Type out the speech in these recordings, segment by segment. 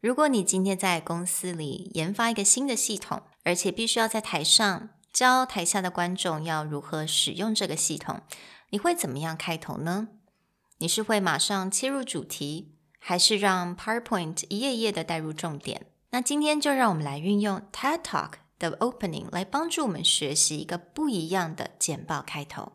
如果你今天在公司里研发一个新的系统，而且必须要在台上教台下的观众要如何使用这个系统，你会怎么样开头呢？你是会马上切入主题，还是让 PowerPoint 一页页的带入重点？那今天就让我们来运用 TED Talk 的 Opening 来帮助我们学习一个不一样的简报开头。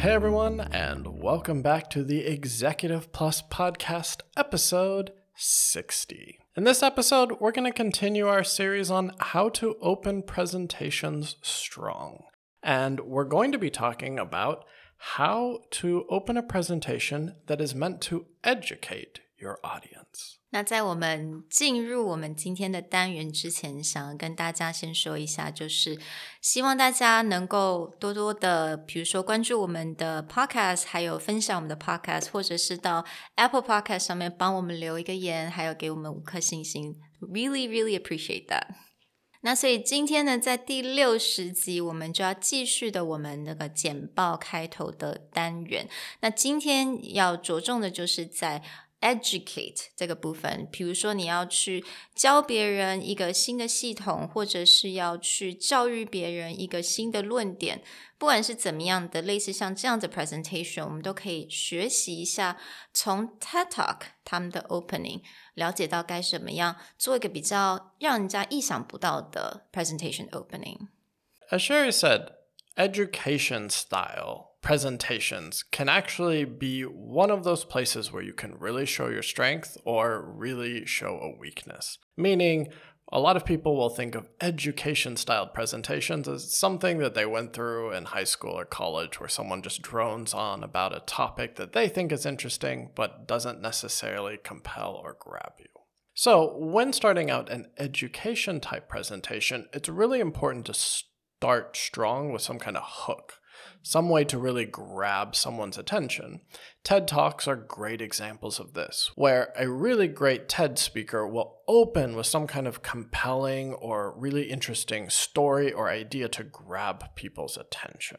Hey everyone, and welcome back to the Executive Plus podcast, episode 60. In this episode, we're going to continue our series on how to open presentations strong. And we're going to be talking about how to open a presentation that is meant to educate your audience. 那在我们进入我们今天的单元之前，想要跟大家先说一下，就是希望大家能够多多的，比如说关注我们的 podcast，还有分享我们的 podcast，或者是到 Apple Podcast 上面帮我们留一个言，还有给我们五颗星星，really really appreciate that。那所以今天呢，在第六十集，我们就要继续的我们那个简报开头的单元。那今天要着重的就是在 educate 这个部分，比如说你要去教别人一个新的系统，或者是要去教育别人一个新的论点，不管是怎么样的，类似像这样的 presentation，我们都可以学习一下，从 TED Talk 他们的 opening 了解到该怎么样做一个比较让人家意想不到的 presentation opening。As Sherry said, education style presentations can actually be one of those places where you can really show your strength or really show a weakness. Meaning, a lot of people will think of education styled presentations as something that they went through in high school or college where someone just drones on about a topic that they think is interesting but doesn't necessarily compel or grab you. So, when starting out an education type presentation, it's really important to start strong with some kind of hook some way to really grab someone's attention. TED Talks are great examples of this, where a really great TED speaker will open with some kind of compelling or really interesting story or idea to grab people's attention.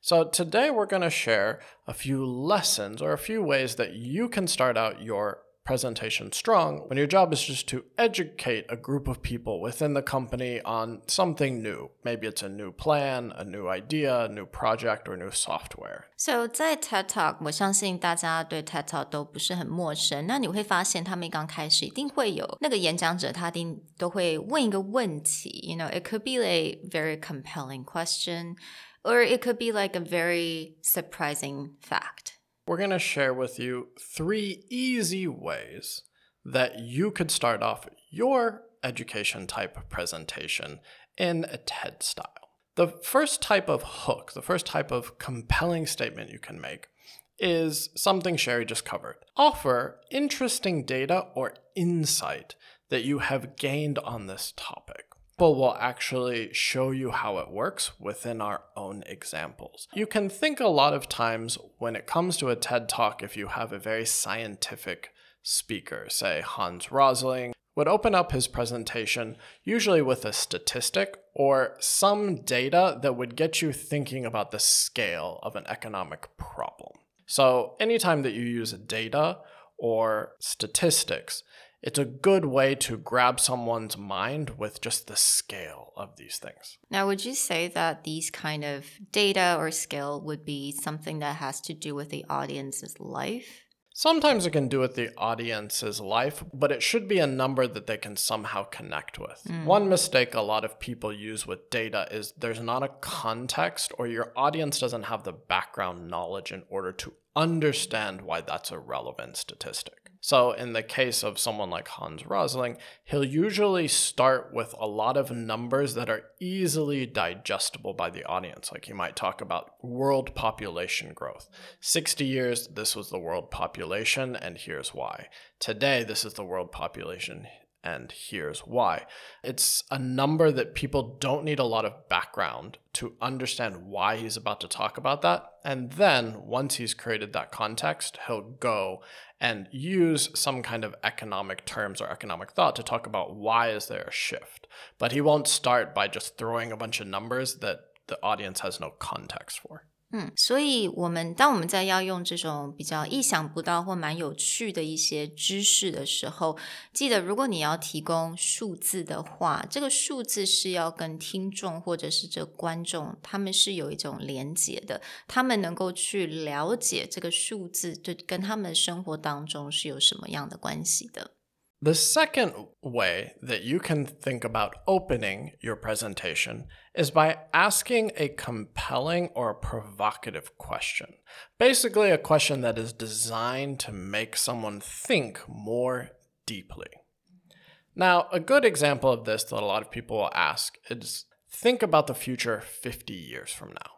So, today we're going to share a few lessons or a few ways that you can start out your presentation strong when your job is just to educate a group of people within the company on something new. Maybe it's a new plan, a new idea, a new project, or new software. So 在 TED Talk，我相信大家对 TED Talk 都不是很陌生。那你会发现，他们刚开始一定会有那个演讲者，他一定都会问一个问题。You know, it could be a very compelling question, or it could be like a very surprising fact we're going to share with you three easy ways that you could start off your education type presentation in a TED style. The first type of hook, the first type of compelling statement you can make is something Sherry just covered. Offer interesting data or insight that you have gained on this topic but we'll actually show you how it works within our own examples. You can think a lot of times when it comes to a TED Talk, if you have a very scientific speaker, say Hans Rosling, would open up his presentation usually with a statistic or some data that would get you thinking about the scale of an economic problem. So, anytime that you use data or statistics, it's a good way to grab someone's mind with just the scale of these things. Now, would you say that these kind of data or skill would be something that has to do with the audience's life? Sometimes it can do with the audience's life, but it should be a number that they can somehow connect with. Mm. One mistake a lot of people use with data is there's not a context or your audience doesn't have the background knowledge in order to understand why that's a relevant statistic. So, in the case of someone like Hans Rosling, he'll usually start with a lot of numbers that are easily digestible by the audience. Like he might talk about world population growth. 60 years, this was the world population, and here's why. Today, this is the world population, and here's why. It's a number that people don't need a lot of background to understand why he's about to talk about that. And then once he's created that context, he'll go and use some kind of economic terms or economic thought to talk about why is there a shift. But he won't start by just throwing a bunch of numbers that the audience has no context for. 嗯，所以我们当我们在要用这种比较意想不到或蛮有趣的一些知识的时候，记得如果你要提供数字的话，这个数字是要跟听众或者是这观众他们是有一种连结的，他们能够去了解这个数字对跟他们生活当中是有什么样的关系的。The second way that you can think about opening your presentation is by asking a compelling or provocative question. Basically, a question that is designed to make someone think more deeply. Now, a good example of this that a lot of people will ask is think about the future 50 years from now.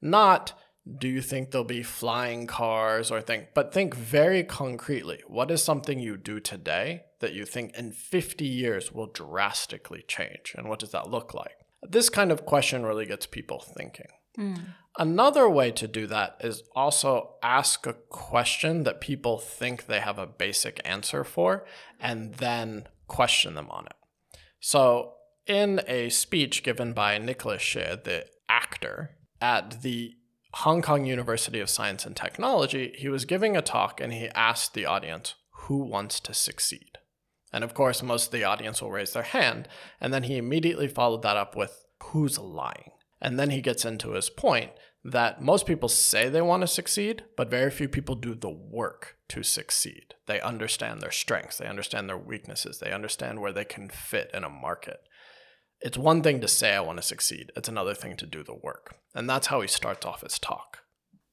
Not do you think there'll be flying cars or think but think very concretely what is something you do today that you think in 50 years will drastically change? And what does that look like? This kind of question really gets people thinking. Mm. Another way to do that is also ask a question that people think they have a basic answer for and then question them on it. So in a speech given by Nicholas Tse, the actor at the Hong Kong University of Science and Technology, he was giving a talk and he asked the audience, Who wants to succeed? And of course, most of the audience will raise their hand. And then he immediately followed that up with, Who's lying? And then he gets into his point that most people say they want to succeed, but very few people do the work to succeed. They understand their strengths, they understand their weaknesses, they understand where they can fit in a market. It's one thing to say I want to succeed, it's another thing to do the work. And that's how he starts off his talk.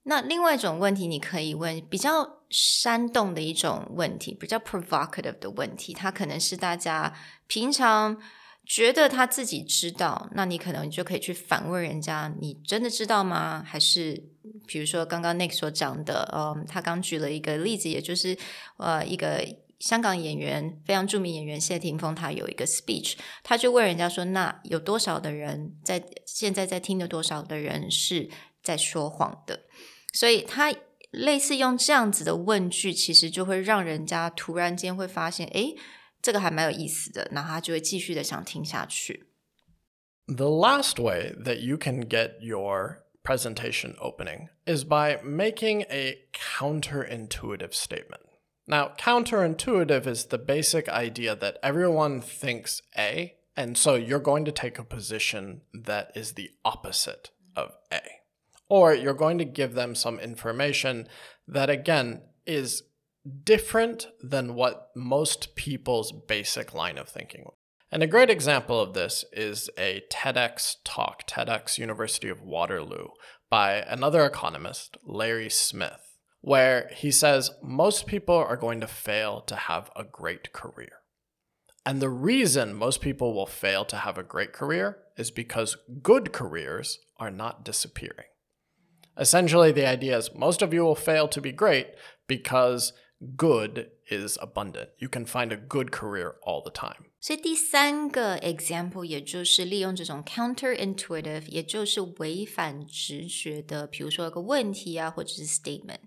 那另外一种问题，你可以问比较煽动的一种问题，比较 provocative 的问题，它可能是大家平常觉得他自己知道，那你可能就可以去反问人家：“你真的知道吗？”还是比如说刚刚 Nick 所讲的，嗯，他刚举了一个例子，也就是呃一个。 香港演员非常着名演员谢霆锋，他有一个 speech，他就问人家说：“那有多少的人在现在在听的多少的人是在说谎的？”所以他类似用这样子的问句，其实就会让人家突然间会发现，诶，这个还蛮有意思的，然后他就会继续的想听下去。 The last way that you can get your presentation opening is by making a counterintuitive statement. Now, counterintuitive is the basic idea that everyone thinks A, and so you're going to take a position that is the opposite of A. Or you're going to give them some information that, again, is different than what most people's basic line of thinking and a great example of this is a TEDx talk, TEDx University of Waterloo, by another economist, Larry Smith, where he says most people are going to fail to have a great career. And the reason most people will fail to have a great career is because good careers are not disappearing. Essentially, the idea is most of you will fail to be great because good is abundant. You can find a good career all the time. 所以第三个 example，也就是利用这种 counterintuitive，也就是违反直觉的，比如说一个问题啊，或者是 statement。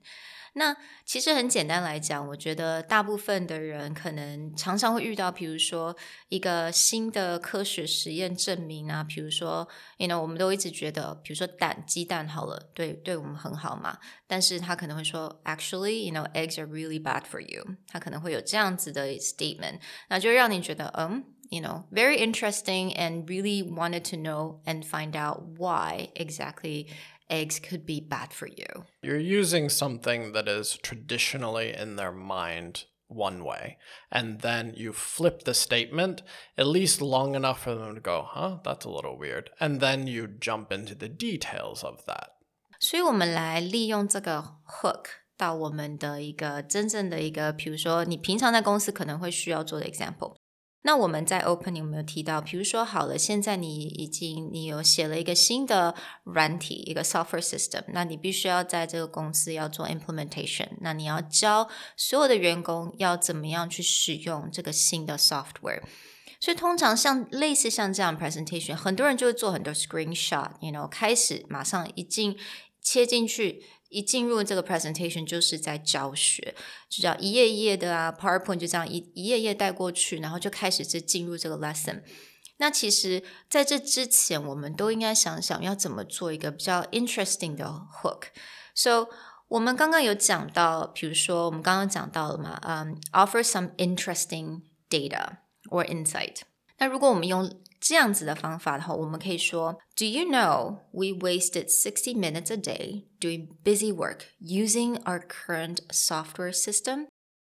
那其实很简单来讲，我觉得大部分的人可能常常会遇到，比如说一个新的科学实验证明啊，比如说，you know，我们都一直觉得，比如说蛋、鸡蛋好了，对，对我们很好嘛，但是他可能会说，actually，you know，eggs are really bad for you，他可能会有这样子的 statement，那就让你觉得，嗯。you know, very interesting and really wanted to know and find out why exactly eggs could be bad for you. You're using something that is traditionally in their mind one way, and then you flip the statement at least long enough for them to go, huh, that's a little weird. And then you jump into the details of that. 所以我们来利用这个 hook 到我们的一个真正的一个，比如说你平常在公司可能会需要做的 example。 那我们在 opening 有没有提到？比如说，好了，现在你已经你有写了一个新的软体，一个 software system，那你必须要在这个公司要做 implementation，那你要教所有的员工要怎么样去使用这个新的 software。所以通常像类似像这样 presentation，很多人就会做很多 screenshot，you know，开始马上一进切进去。一进入这个 presentation 就是在教学，就叫一页一页的啊，PowerPoint 就这样一一页页带过去，然后就开始就进入这个 lesson。那其实在这之前，我们都应该想想要怎么做一个比较 interesting 的 hook。So 我们刚刚有讲到，比如说我们刚刚讲到了嘛，嗯，offer some interesting data or insight。那如果我们用这样子的方法的话，我们可以说，Do you know we wasted sixty minutes a day doing busy work using our current software system？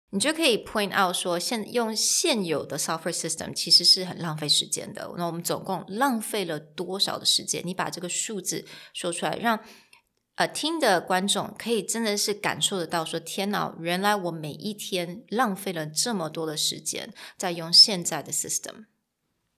你就可以 point out 说，现用现有的 software system 其实是很浪费时间的。那我们总共浪费了多少的时间？你把这个数字说出来，让呃听的观众可以真的是感受得到，说天哪，原来我每一天浪费了这么多的时间在用现在的 system。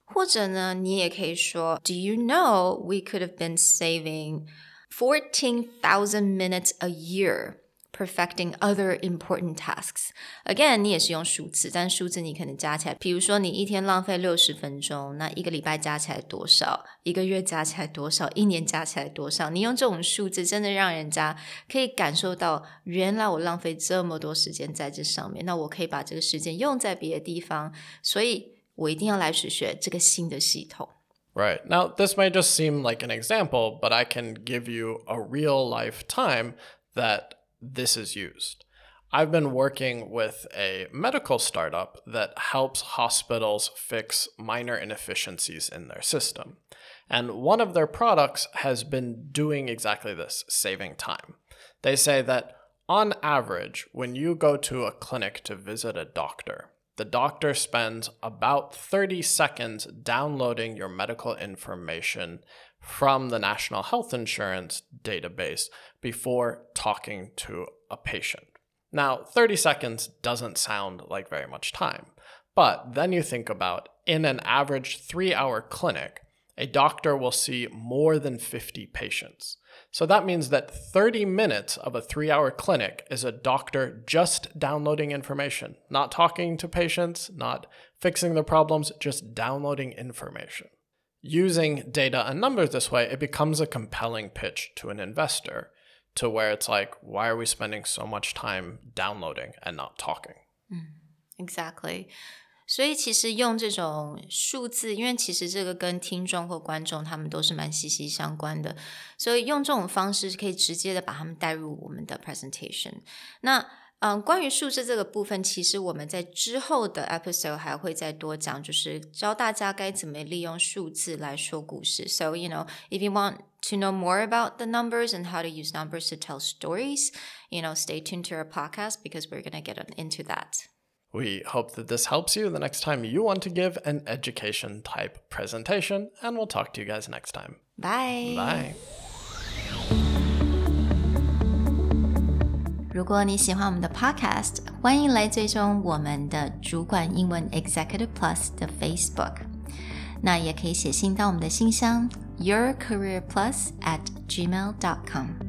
或者呢，你也可以说，Do you know we could have been saving fourteen thousand minutes a year perfecting other important tasks? Again，你也是用数字，但数字你可能加起来，比如说你一天浪费六十分钟，那一个礼拜加起来多少？一个月加起来多少？一年加起来多少？你用这种数字，真的让人家可以感受到，原来我浪费这么多时间在这上面，那我可以把这个时间用在别的地方，所以。我一定要来学学这个新的系统。Right. Now, this may just seem like an example, but I can give you a real life time that this is used. I've been working with a medical startup that helps hospitals fix minor inefficiencies in their system. And one of their products has been doing exactly this, saving time. They say that on average, when you go to a clinic to visit a doctor, the doctor spends about 30 seconds downloading your medical information from the National Health Insurance database before talking to a patient. Now, 30 seconds doesn't sound like very much time, but then you think about in an average three hour clinic, a doctor will see more than 50 patients. So that means that 30 minutes of a three hour clinic is a doctor just downloading information, not talking to patients, not fixing the problems, just downloading information. Using data and numbers this way, it becomes a compelling pitch to an investor to where it's like, why are we spending so much time downloading and not talking? Mm, exactly. 所以其实用这种数字，因为其实这个跟听众或观众他们都是蛮息息相关的，所以用这种方式可以直接的把他们带入我们的 presentation。那嗯，关于数字这个部分，其实我们在之后的 episode 还会再多讲，就是教大家该怎么利用数字来说故事。So you know, if you want to know more about the numbers and how to use numbers to tell stories, you know, stay tuned to our podcast because we're gonna get into that. We hope that this helps you the next time you want to give an education type presentation, and we'll talk to you guys next time. Bye. Bye. 如果你喜欢我们的 Podcast，欢迎来追踪我们的主管英文 Executive Plus 的 Facebook。那也可以写信到我们的信箱 yourcareerplus at gmail.com。